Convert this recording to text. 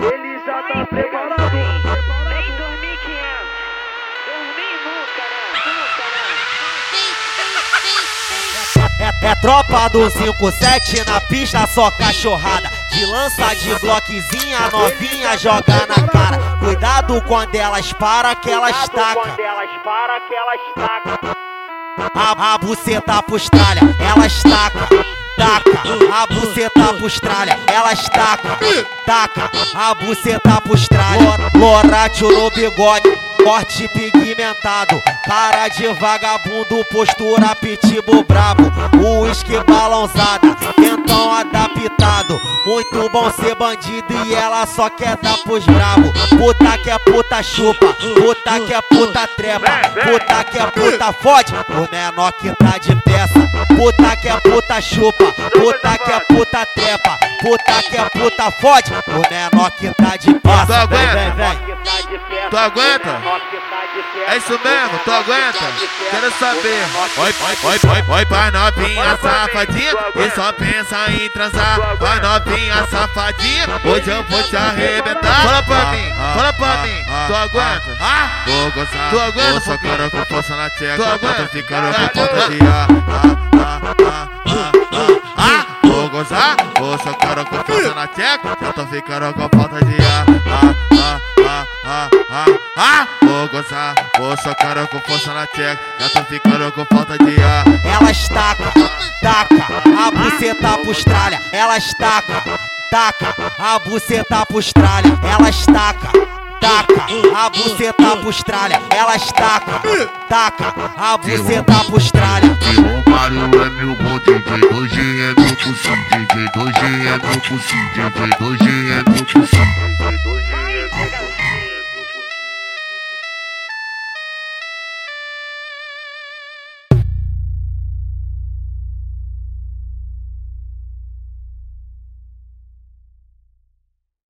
Ele já tá preparado. Nem dormir que é. Dormir nunca, né? Nunca, né? É, é tropa do 57 na pista, só cachorrada. De lança de bloquezinha, novinha joga na cara. Cuidado quando elas param, que elas tacam. Quando elas param, que elas tacam. A, a buceta pros tralha, elas tacam. Taca, a buceta pros tralha, elas tacam. Taca, a buceta pros tralha. Loratio no bigode, corte pigmentado. Cara de vagabundo, postura pitbull brabo. Uísque balãozada, então adaptado. Muito bom ser bandido e ela só quer dar pros brabo. Puta que é puta chupa, puta que é puta trepa, puta que é puta fode. O menor que tá de peça, puta que é puta chupa, puta que é puta trepa, puta que é puta fode. O menor que tá de vem, vem, vem. Tu aguenta? É isso mesmo, tu aguenta? Quero saber. Oi, oi, oi, oi, oi pra novinha safadinha que só pensa em transar. Vai novinha safadinha, hoje eu vou te arrebentar. Fala pra mim, fala pra mim, tu aguenta? Ah, vou gozar, tu aguenta? Vou socar com força na tcheca, tu aguenta? ficando com falta de ar. Vou gozar, vou socar com força na tcheca, já tô ficando com falta de ar. Ah, ah, ah, ah, ah, ah, vou gozar, vou socar com força na tcheca, já tô ficando com falta de ar. Elas taca, taca, a buceta pros tralha. Elas taca, taca, a buceta pros tralha. Elas taca, taca, a buceta pros tralha. Elas taca, taca, a buceta pros tralha. Mário é meu bom DJ, hoje é meu pulsão DJ, hoje é meu pulsão DJ, hoje é meu pulsão